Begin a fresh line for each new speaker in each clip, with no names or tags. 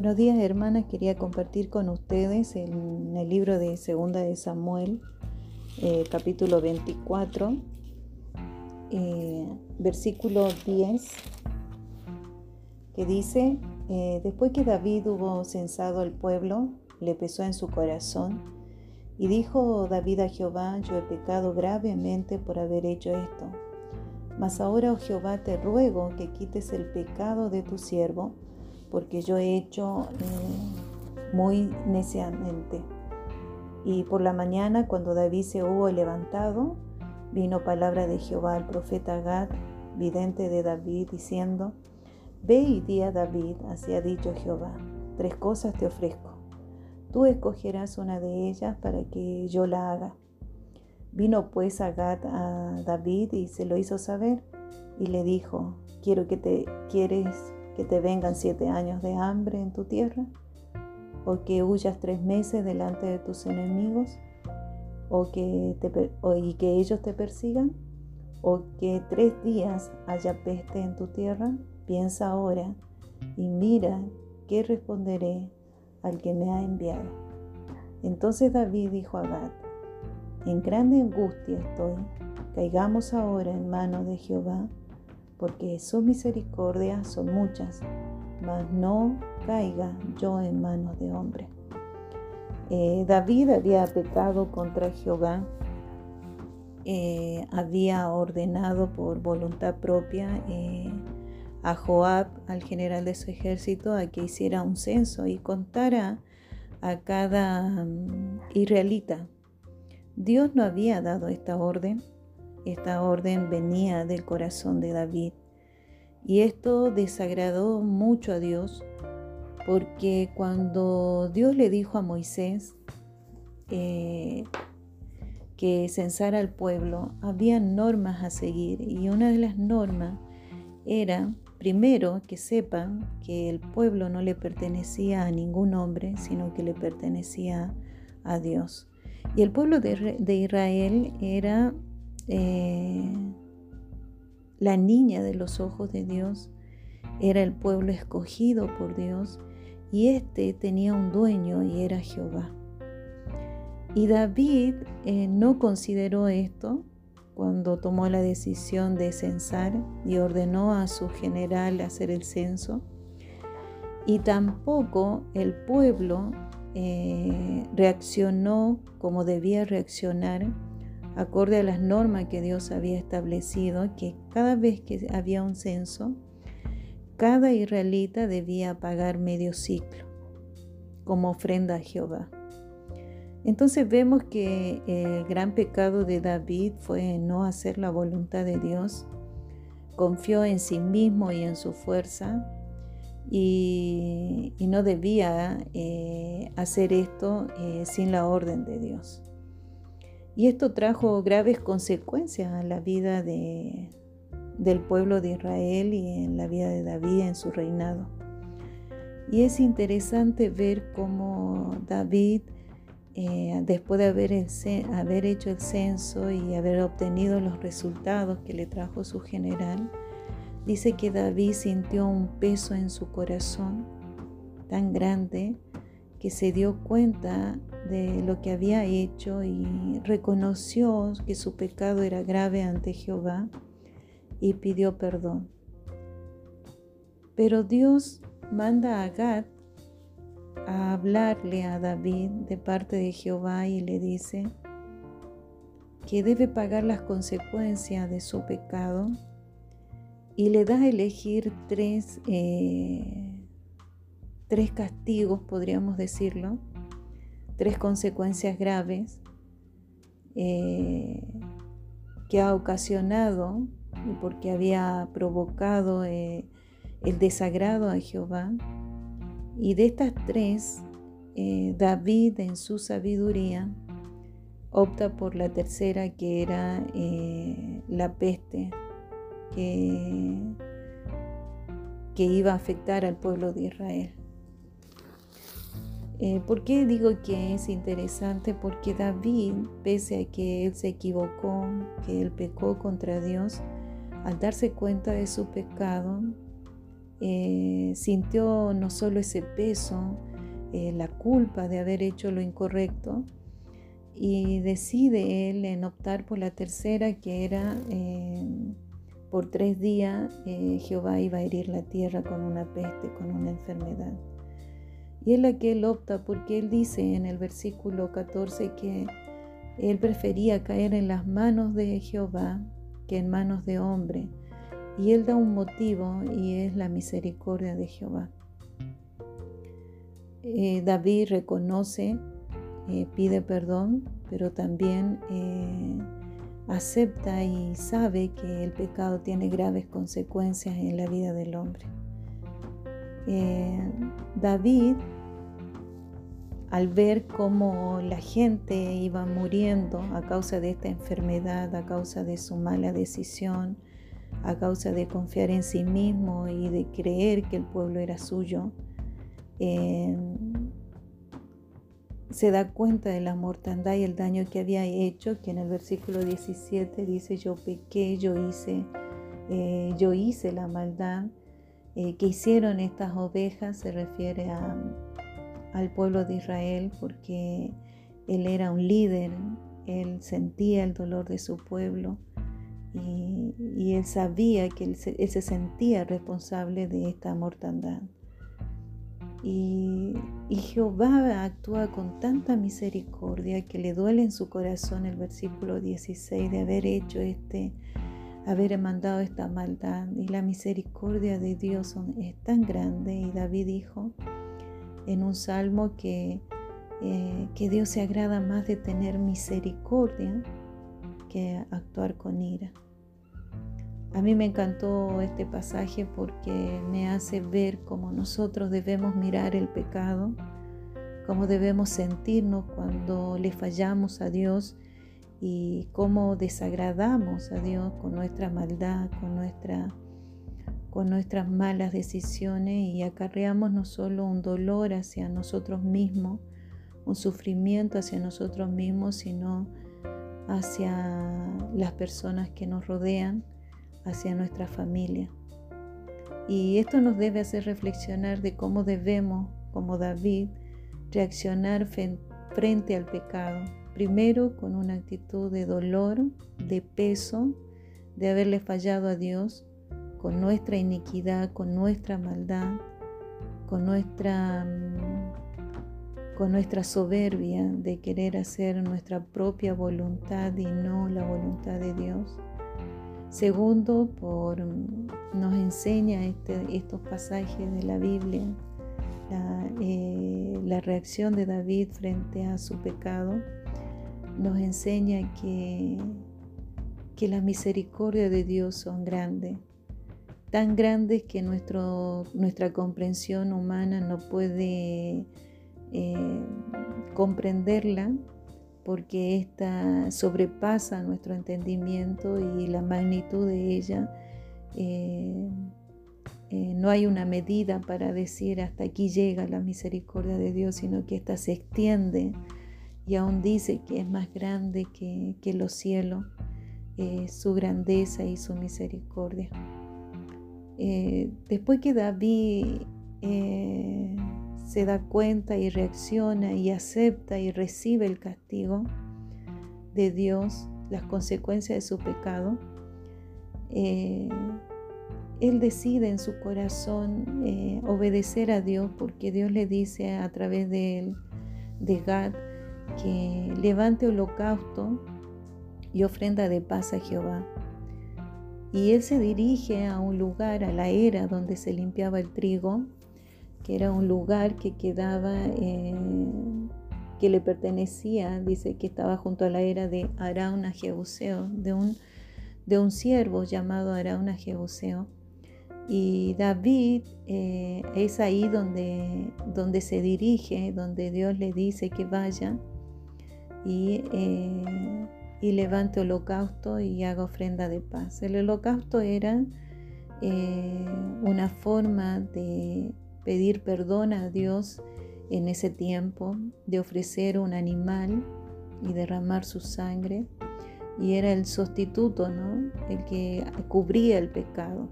Buenos días hermanas, quería compartir con ustedes en el libro de Segunda de Samuel, eh, capítulo 24, eh, versículo 10, que dice, eh, después que David hubo censado al pueblo, le pesó en su corazón, y dijo David a Jehová, yo he pecado gravemente por haber hecho esto. Mas ahora, oh Jehová, te ruego que quites el pecado de tu siervo, porque yo he hecho eh, muy neciamente. Y por la mañana, cuando David se hubo levantado, vino palabra de Jehová al profeta Gad, vidente de David, diciendo, Ve y di a David, así ha dicho Jehová, tres cosas te ofrezco. Tú escogerás una de ellas para que yo la haga. Vino pues a Gad a David y se lo hizo saber y le dijo, quiero que te quieres que te vengan siete años de hambre en tu tierra, o que huyas tres meses delante de tus enemigos, o que y que ellos te persigan, o que tres días haya peste en tu tierra, piensa ahora y mira qué responderé al que me ha enviado. Entonces David dijo a Gad, en grande angustia estoy, caigamos ahora en manos de Jehová porque sus misericordias son muchas, mas no caiga yo en manos de hombre. Eh, David había pecado contra Jehová, eh, había ordenado por voluntad propia eh, a Joab, al general de su ejército, a que hiciera un censo y contara a cada mm, israelita. Dios no había dado esta orden, esta orden venía del corazón de David. Y esto desagradó mucho a Dios porque cuando Dios le dijo a Moisés eh, que censara al pueblo, había normas a seguir y una de las normas era, primero, que sepan que el pueblo no le pertenecía a ningún hombre, sino que le pertenecía a Dios. Y el pueblo de Israel era eh, la niña de los ojos de Dios, era el pueblo escogido por Dios y éste tenía un dueño y era Jehová. Y David eh, no consideró esto cuando tomó la decisión de censar y ordenó a su general hacer el censo. Y tampoco el pueblo eh, reaccionó como debía reaccionar acorde a las normas que Dios había establecido, que cada vez que había un censo, cada israelita debía pagar medio ciclo como ofrenda a Jehová. Entonces vemos que el gran pecado de David fue no hacer la voluntad de Dios, confió en sí mismo y en su fuerza y, no debía eh, hacer esto eh, sin la orden de Dios. Y esto trajo graves consecuencias a la vida de, del pueblo de Israel y en la vida de David en su reinado. Y es interesante ver cómo David, eh, después de haber, haber hecho el censo y haber obtenido los resultados que le trajo su general, dice que David sintió un peso en su corazón tan grande que se dio cuenta de lo que había hecho y reconoció que su pecado era grave ante Jehová y pidió perdón. Pero Dios manda a Gad a hablarle a David de parte de Jehová y le dice que debe pagar las consecuencias de su pecado y le da a elegir tres eh, tres castigos, podríamos decirlo, tres consecuencias graves eh, que ha ocasionado y porque había provocado eh, el desagrado a Jehová. Y de estas tres, eh, David en su sabiduría opta por la tercera que era la peste que, que iba a afectar al pueblo de Israel. Eh, ¿Por qué digo que es interesante? Porque David, pese a que él se equivocó, que él pecó contra Dios, al darse cuenta de su pecado, eh, sintió no solo ese peso, eh, la culpa de haber hecho lo incorrecto, y decide él en optar por la tercera, que era por tres días Jehová iba a herir la tierra con una peste, con una enfermedad. Y es la que él opta porque él dice en el versículo 14 que él prefería caer en las manos de Jehová que en manos de hombre. Y él da un motivo y es la misericordia de Jehová. Eh, David reconoce, eh, pide perdón, pero también eh, acepta y sabe que el pecado tiene graves consecuencias en la vida del hombre. David al ver cómo la gente iba muriendo a causa de esta enfermedad, a causa de su mala decisión, a causa de confiar en sí mismo y de creer que el pueblo era suyo, eh, se da cuenta de la mortandad y el daño que había hecho, que en el versículo 17 dice, yo pequé, yo hice, eh, yo hice la maldad eh, que hicieron estas ovejas, se refiere a al pueblo de Israel porque él era un líder, él sentía el dolor de su pueblo y, él sabía que él se, sentía responsable de esta mortandad. Y, y, Jehová actúa con tanta misericordia que le duele en su corazón el versículo 16 de haber hecho este, haber mandado esta maldad. Y la misericordia de Dios es tan grande. Y David dijo, en un salmo que, eh, que Dios se agrada más de tener misericordia que actuar con ira. A mí me encantó este pasaje porque me hace ver cómo nosotros debemos mirar el pecado, cómo debemos sentirnos cuando le fallamos a Dios y cómo desagradamos a Dios con nuestra maldad, con nuestra con nuestras malas decisiones y acarreamos no solo un dolor hacia nosotros mismos, un sufrimiento hacia nosotros mismos, sino hacia las personas que nos rodean, hacia nuestra familia. Y esto nos debe hacer reflexionar de cómo debemos, como David, reaccionar frente al pecado. Primero con una actitud de dolor, de peso, de haberle fallado a Dios, con nuestra iniquidad, con nuestra maldad, con nuestra, mm, con nuestra soberbia de querer hacer nuestra propia voluntad y no la voluntad de Dios. Segundo, por, mm, nos enseña este, estos pasajes de la Biblia, la, eh, la reacción de David frente a su pecado, nos enseña que, que la misericordia de Dios son grandes tan grandes que nuestro, nuestra comprensión humana no puede eh, comprenderla porque esta sobrepasa nuestro entendimiento y la magnitud de ella. Eh, eh, no hay una medida para decir hasta aquí llega la misericordia de Dios, sino que ésta se extiende y aún dice que es más grande que, que los cielos, su grandeza y su misericordia. Eh, después que David eh, se da cuenta y reacciona y acepta y recibe el castigo de Dios, las consecuencias de su pecado, eh, él decide en su corazón obedecer a Dios porque Dios le dice a través de de Gad, que levante holocausto y ofrenda de paz a Jehová. Y él se dirige a un lugar, a la era donde se limpiaba el trigo, que era un lugar que quedaba, eh, que le pertenecía, dice que estaba junto a la era de Arauna Jebuseo, de un, de un siervo llamado Arauna Jebuseo. Y David eh, es ahí donde, donde se dirige, donde Dios le dice que vaya. Y eh, y levante holocausto y haga ofrenda de paz. El holocausto era eh, una forma de pedir perdón a Dios en ese tiempo, de ofrecer un animal y derramar su sangre. Y era el sustituto, ¿no? El que cubría el pecado.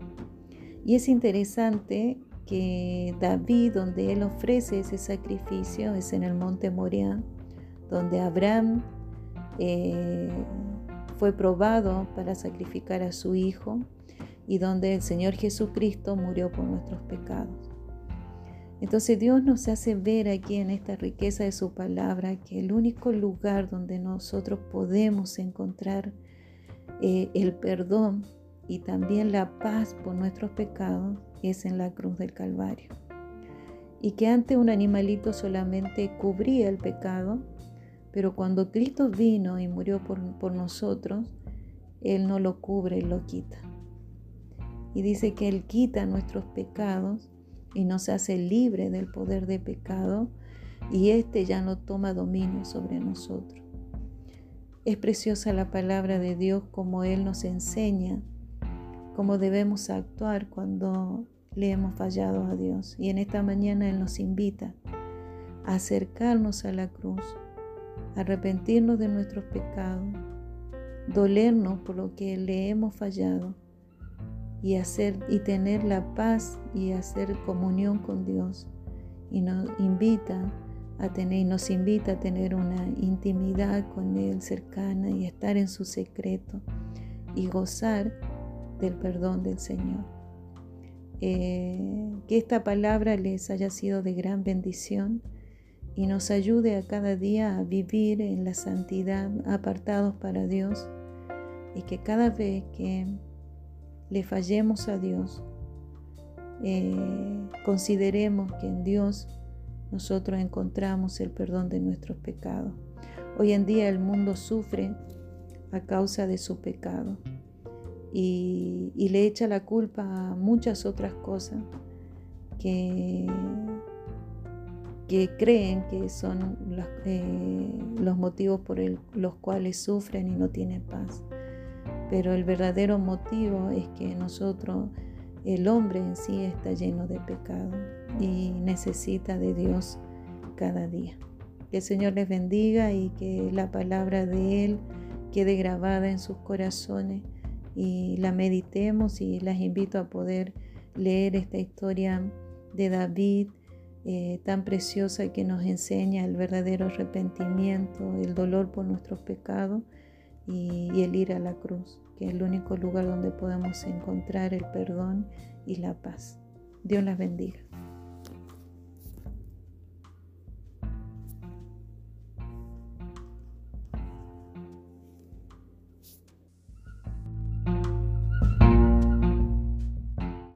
Y es interesante que David, donde él ofrece ese sacrificio, es en el monte Moriah, donde Abraham eh, fue probado para sacrificar a su hijo y donde el Señor Jesucristo murió por nuestros pecados. Entonces Dios nos hace ver aquí en esta riqueza de su palabra que el único lugar donde nosotros podemos encontrar eh, el perdón y también la paz por nuestros pecados es en la cruz del Calvario. Y que antes un animalito solamente cubría el pecado, pero cuando Cristo vino y murió por, por nosotros, Él no lo cubre y lo quita. Y dice que Él quita nuestros pecados y nos hace libre del poder de pecado y éste ya no toma dominio sobre nosotros. Es preciosa la palabra de Dios como Él nos enseña cómo debemos actuar cuando le hemos fallado a Dios. Y en esta mañana Él nos invita a acercarnos a la cruz, arrepentirnos de nuestros pecados, dolernos por lo que le hemos fallado y hacer y tener la paz y hacer comunión con Dios y nos invita a tener y nos invita a tener una intimidad con él cercana y estar en su secreto y gozar del perdón del Señor. Eh, que esta palabra les haya sido de gran bendición y nos ayude a cada día a vivir en la santidad, apartados para Dios, y que cada vez que le fallemos a Dios, eh, consideremos que en Dios nosotros encontramos el perdón de nuestros pecados. Hoy en día el mundo sufre a causa de su pecado y, le echa la culpa a muchas otras cosas que, que creen que son los, eh, los motivos por los cuales sufren y no tienen paz pero el verdadero motivo es que nosotros, el hombre en sí está lleno de pecado y necesita de Dios cada día. Que el Señor les bendiga y que la palabra de Él quede grabada en sus corazones y la meditemos y las invito a poder leer esta historia de David eh, tan preciosa que nos enseña el verdadero arrepentimiento, el dolor por nuestros pecados y, el ir a la cruz, que es el único lugar donde podemos encontrar el perdón y la paz. Dios las bendiga.